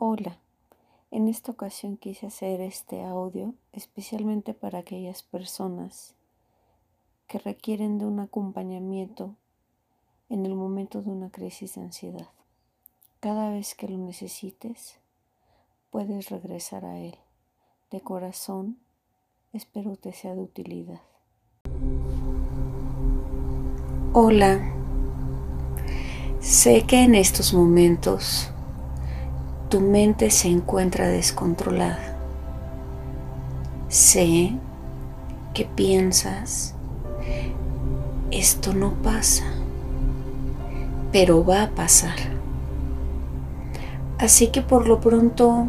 Hola, en esta ocasión quise hacer este audio especialmente para aquellas personas que requieren de un acompañamiento en el momento de una crisis de ansiedad. Cada vez que lo necesites, puedes regresar a él. De corazón, espero te sea de utilidad. Hola, sé que en estos momentos tu mente se encuentra descontrolada. Sé que piensas, esto no pasa, pero va a pasar. Así que por lo pronto,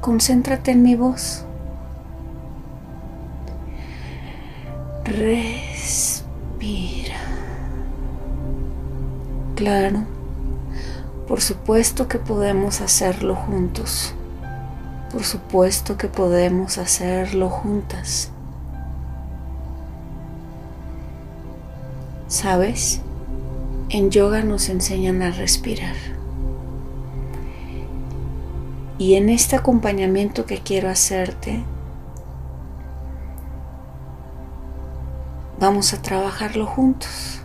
concéntrate en mi voz. Respira. Claro por supuesto que podemos hacerlo juntos. Por supuesto que podemos hacerlo juntas. ¿Sabes? En yoga nos enseñan a respirar. Y en este acompañamiento que quiero hacerte, vamos a trabajarlo juntos.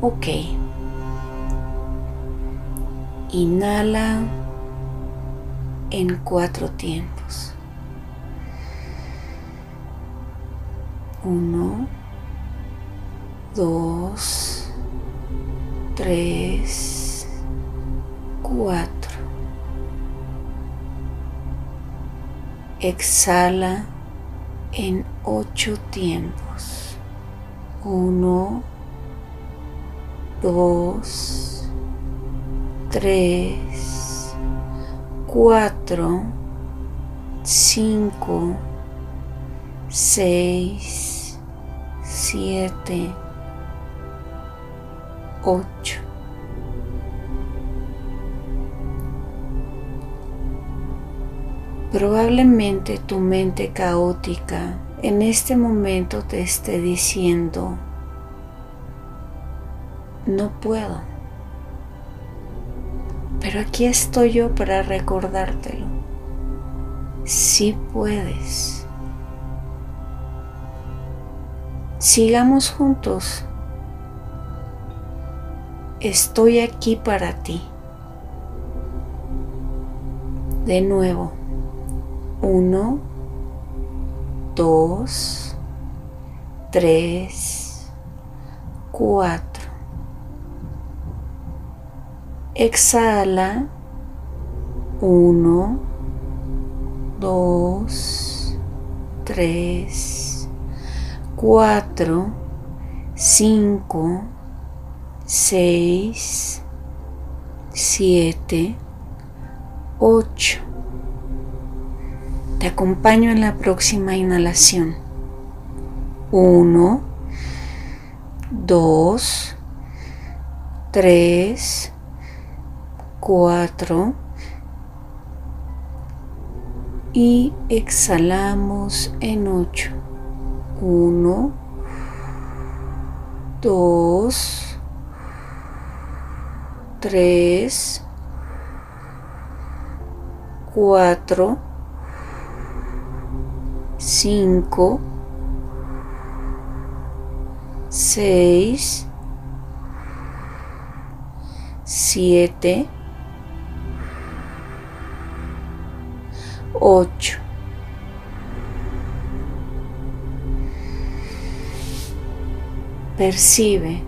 Ok. Inhala en cuatro tiempos. Uno, dos, tres, cuatro. Exhala en ocho tiempos. Uno, dos, tres, cuatro, cinco, seis, siete, ocho. Probablemente tu mente caótica en este momento te esté diciendo, no puedo. Pero aquí estoy yo para recordártelo. Si puedes. Sigamos juntos. Estoy aquí para ti. De nuevo. Uno, dos, tres, cuatro. Exhala. Uno, dos, tres, cuatro, cinco, seis, siete, ocho. Te acompaño en la próxima inhalación. Uno, dos, tres, cuatro y exhalamos en ocho. Uno, dos, tres, cuatro, cinco, seis, siete, 8. Percibe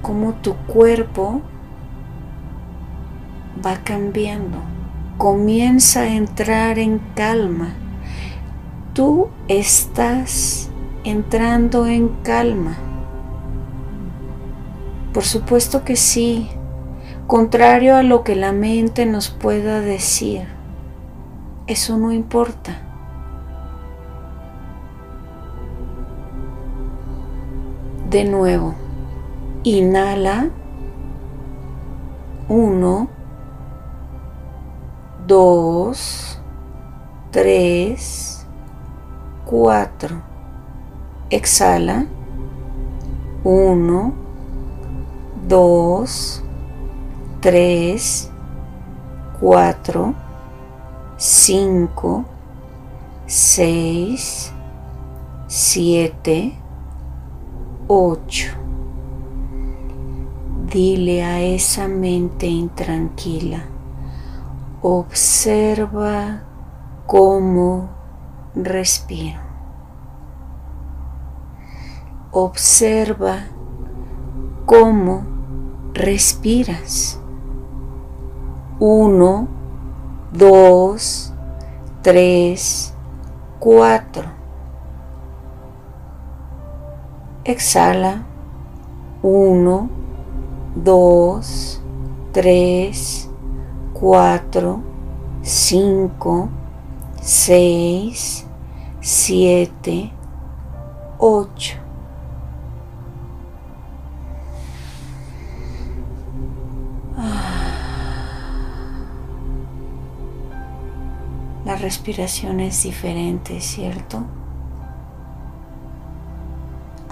cómo tu cuerpo va cambiando. Comienza a entrar en calma. Tú estás entrando en calma. Por supuesto que sí, contrario a lo que la mente nos pueda decir eso no importa. De nuevo, inhala. Uno, dos, tres, cuatro. Exhala. Uno, dos, tres, cuatro, cinco, seis, siete, ocho. Dile a esa mente intranquila, observa cómo respiro. Observa cómo respiras. Uno, 2, 3, 4. Exhala. 1, 2, 3, 4, 5, 6, 7, 8. Respiración es diferente, ¿cierto?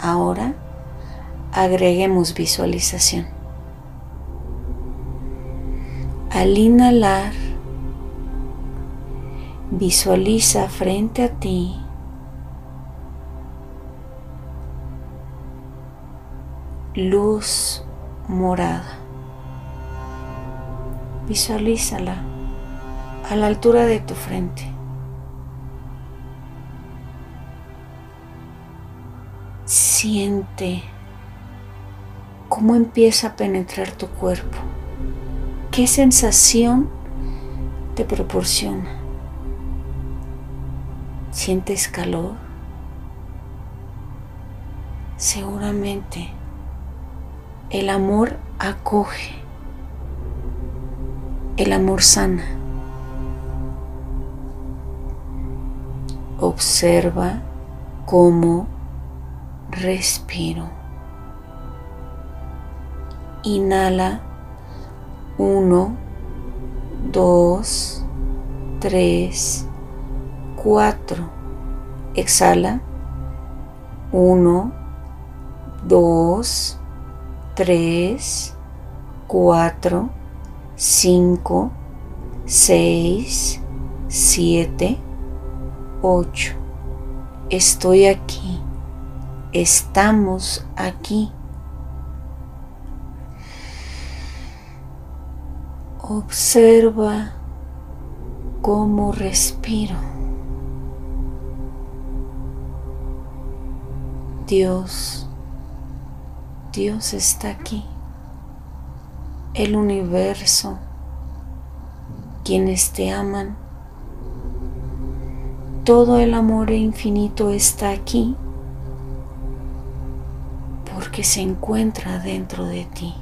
Ahora agreguemos visualización. Al inhalar, visualiza frente a ti luz morada. Visualízala a la altura de tu frente. Siente cómo empieza a penetrar tu cuerpo. ¿Qué sensación te proporciona? ¿Sientes calor? Seguramente el amor acoge, el amor sana. Observa cómo respiro. Inhala 1, 2, 3, 4. Exhala 1, 2, 3, 4, 5, 6, 7, 8. Estoy aquí. Estamos aquí. Observa cómo respiro. Dios, Dios está aquí. El universo, quienes te aman todo el amor infinito está aquí porque se encuentra dentro de ti.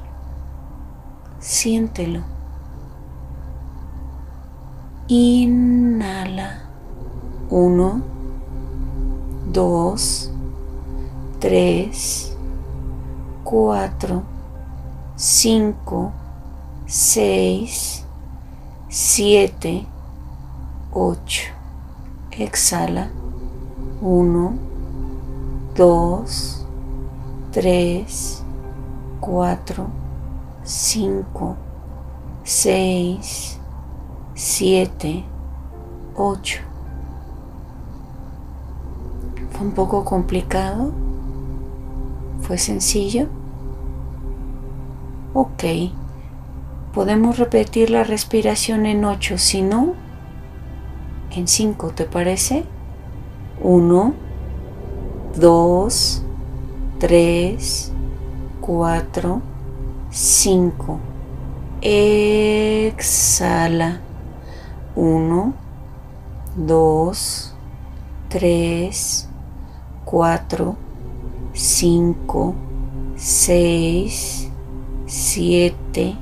Siéntelo. Inhala. Uno, dos, tres, cuatro, cinco, seis, siete, ocho. Exhala. 1, 2, 3, 4, 5, 6, 7, 8. ¿Fue un poco complicado? ¿Fue sencillo? Ok. Podemos repetir la respiración en 8, si no, en 5, ¿te parece? 1, 2, 3, 4, 5. Exhala. 1, 2, 3, 4, 5, 6, 7.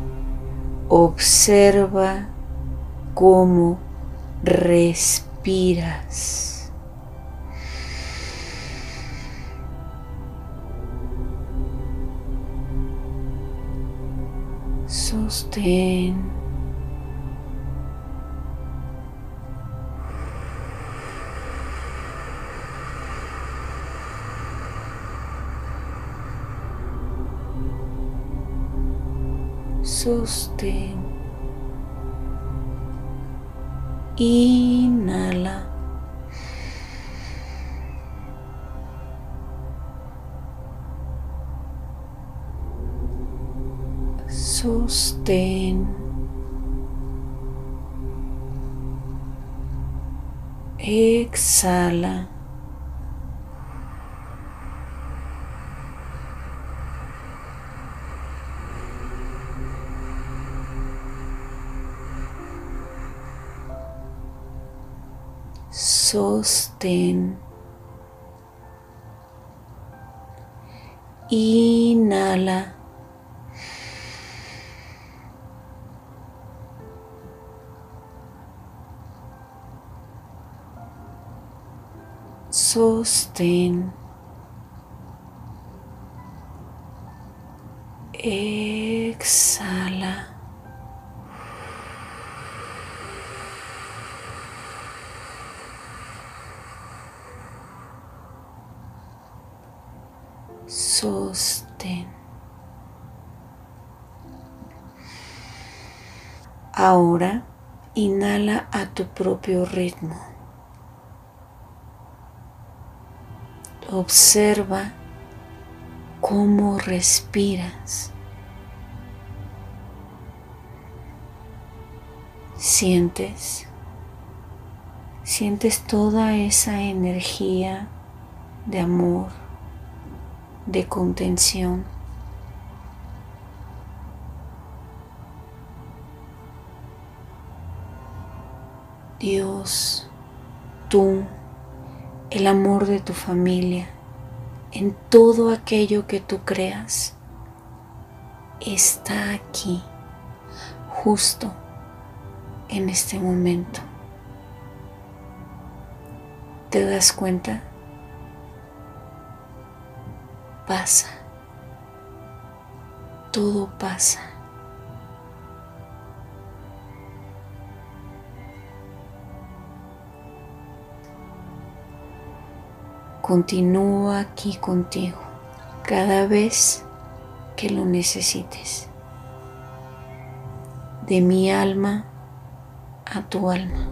Observa cómo respiras. Sostén. Sostén. Inhala. Sostén. Exhala. Sostén. Inhala. Sostén. Exhala. Ahora inhala a tu propio ritmo. Observa cómo respiras. Sientes, sientes toda esa energía de amor de contención. Dios, tú, el amor de tu familia, en todo aquello que tú creas, está aquí, justo en este momento. ¿Te das cuenta? pasa, todo pasa. Continúa aquí contigo cada vez que lo necesites. De mi alma a tu alma.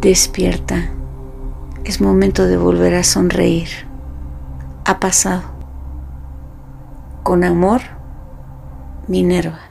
Despierta. Es momento de volver a sonreír. Ha pasado. Con amor, Minerva.